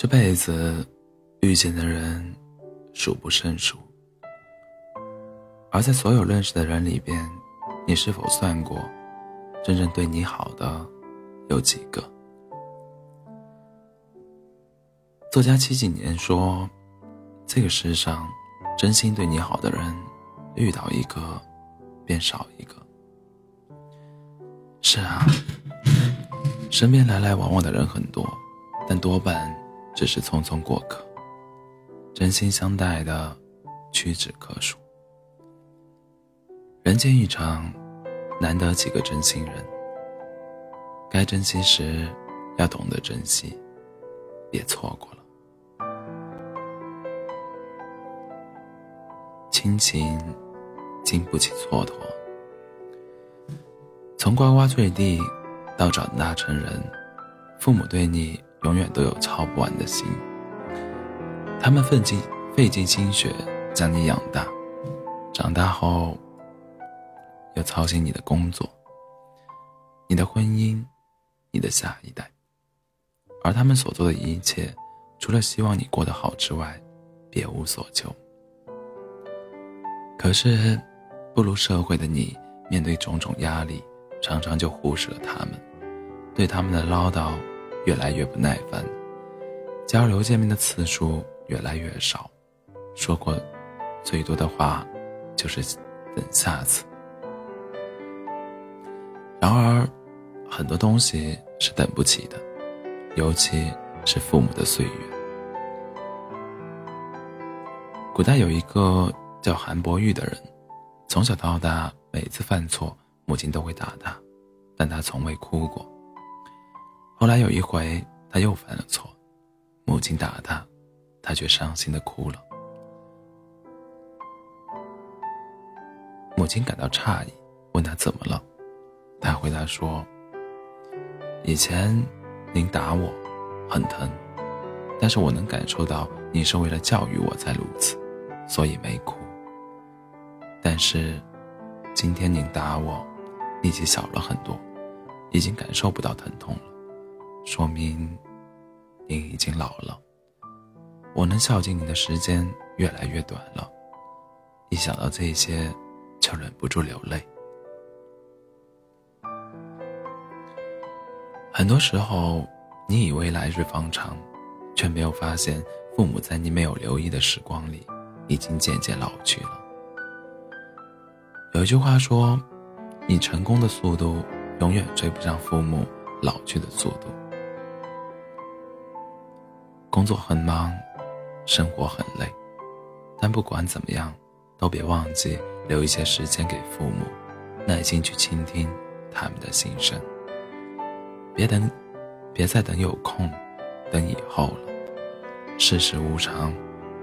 这辈子遇见的人数不胜数，而在所有认识的人里边，你是否算过，真正对你好的有几个？作家七几年说：“这个世上，真心对你好的人，遇到一个，便少一个。”是啊，身边来来往往的人很多，但多半。只是匆匆过客，真心相待的屈指可数。人间一场，难得几个真心人。该珍惜时，要懂得珍惜，别错过了。亲情经不起蹉跎。从呱呱坠地到长大成人，父母对你。永远都有操不完的心，他们费尽费尽心血将你养大，长大后又操心你的工作、你的婚姻、你的下一代，而他们所做的一切，除了希望你过得好之外，别无所求。可是，步入社会的你，面对种种压力，常常就忽视了他们，对他们的唠叨。越来越不耐烦，交流见面的次数越来越少，说过最多的话就是等下次。然而，很多东西是等不起的，尤其是父母的岁月。古代有一个叫韩伯玉的人，从小到大每次犯错，母亲都会打他，但他从未哭过。后来有一回，他又犯了错，母亲打他，他却伤心的哭了。母亲感到诧异，问他怎么了，他回答说：“以前您打我，很疼，但是我能感受到你是为了教育我才如此，所以没哭。但是今天您打我，力气小了很多，已经感受不到疼痛了。”说明，您已经老了。我能孝敬你的时间越来越短了，一想到这些，就忍不住流泪。很多时候，你以为来日方长，却没有发现，父母在你没有留意的时光里，已经渐渐老去了。有一句话说：“你成功的速度，永远追不上父母老去的速度。”工作很忙，生活很累，但不管怎么样，都别忘记留一些时间给父母，耐心去倾听他们的心声。别等，别再等有空，等以后了。世事无常，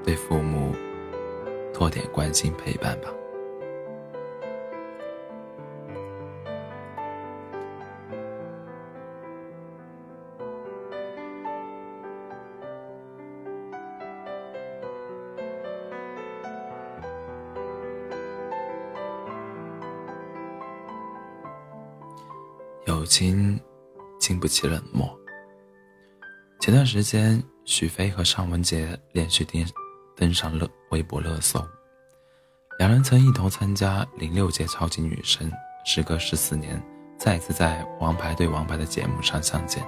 对父母多点关心陪伴吧。友情经不起冷漠。前段时间，许飞和尚雯婕连续登登上了微博热搜。两人曾一同参加零六届超级女声，时隔十四年，再次在《王牌对王牌》的节目上相见。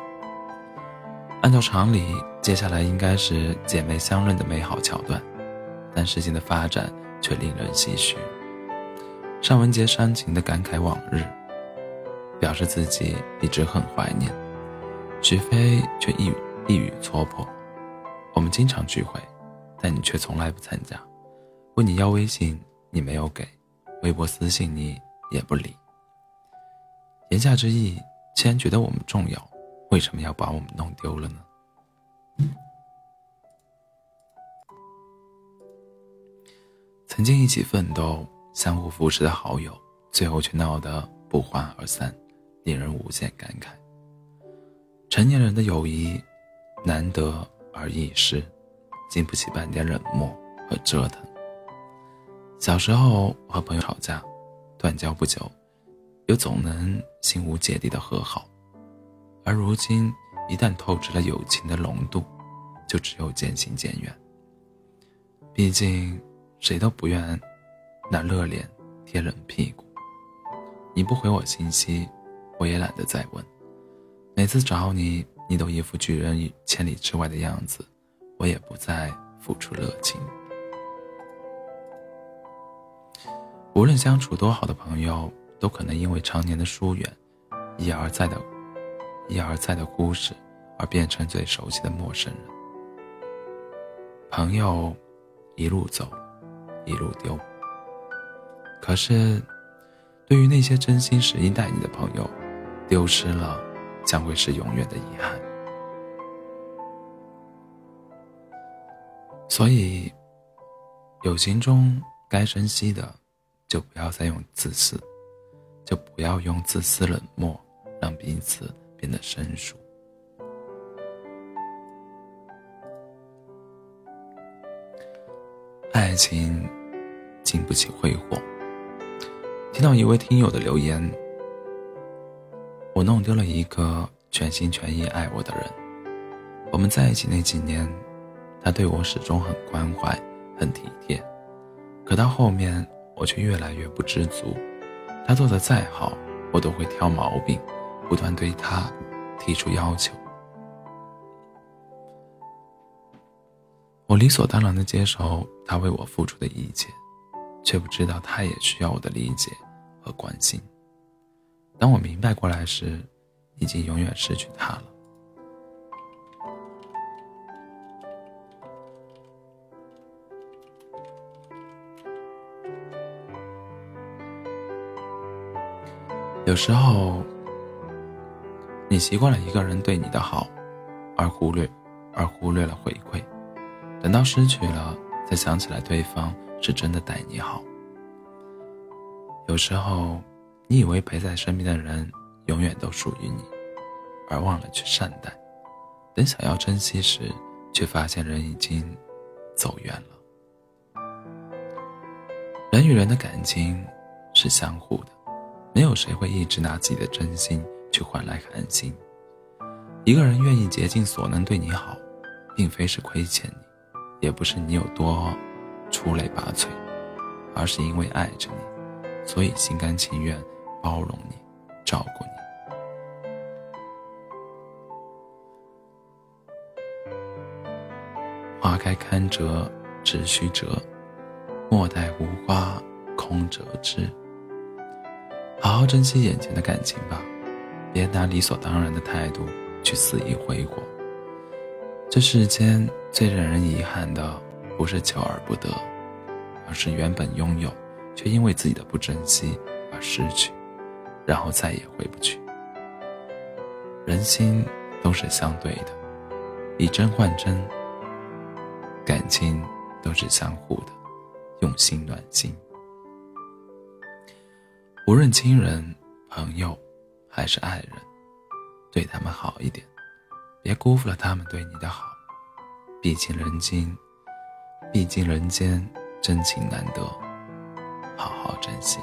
按照常理，接下来应该是姐妹相认的美好桥段，但事情的发展却令人唏嘘。尚雯婕煽情地感慨往日。表示自己一直很怀念，许飞却一语一语戳破。我们经常聚会，但你却从来不参加。问你要微信，你没有给；微博私信你也不理。言下之意，既然觉得我们重要，为什么要把我们弄丢了呢？曾经一起奋斗、相互扶持的好友，最后却闹得不欢而散。令人无限感慨。成年人的友谊，难得而易失，经不起半点冷漠和折腾。小时候和朋友吵架，断交不久，又总能心无芥蒂的和好。而如今，一旦透支了友情的浓度，就只有渐行渐远。毕竟，谁都不愿拿热脸贴冷屁股。你不回我信息，我也懒得再问。每次找你，你都一副拒人千里之外的样子，我也不再付出热情。无论相处多好的朋友，都可能因为常年的疏远，一而再的、一而再的忽视，而变成最熟悉的陌生人。朋友，一路走，一路丢。可是，对于那些真心实意待你的朋友，丢失了，将会是永远的遗憾。所以，友情中该珍惜的。就不要再用自私，就不要用自私冷漠让彼此变得生疏。爱情经不起挥霍。听到一位听友的留言：“我弄丢了一个全心全意爱我的人。我们在一起那几年，他对我始终很关怀、很体贴，可到后面……”我却越来越不知足，他做的再好，我都会挑毛病，不断对他提出要求。我理所当然的接受他为我付出的一切，却不知道他也需要我的理解和关心。当我明白过来时，已经永远失去他了。有时候，你习惯了一个人对你的好，而忽略，而忽略了回馈，等到失去了，才想起来对方是真的待你好。有时候，你以为陪在身边的人永远都属于你，而忘了去善待，等想要珍惜时，却发现人已经走远了。人与人的感情是相互的。没有谁会一直拿自己的真心去换来寒心。一个人愿意竭尽所能对你好，并非是亏欠你，也不是你有多出类拔萃，而是因为爱着你，所以心甘情愿包容你，照顾你。花开堪折直须折，莫待无花空折枝。好好珍惜眼前的感情吧，别拿理所当然的态度去肆意挥霍。这世间最让人遗憾的，不是求而不得，而是原本拥有，却因为自己的不珍惜而失去，然后再也回不去。人心都是相对的，以真换真，感情都是相互的，用心暖心。无论亲人、朋友，还是爱人，对他们好一点，别辜负了他们对你的好。毕竟人间，毕竟人间真情难得，好好珍惜。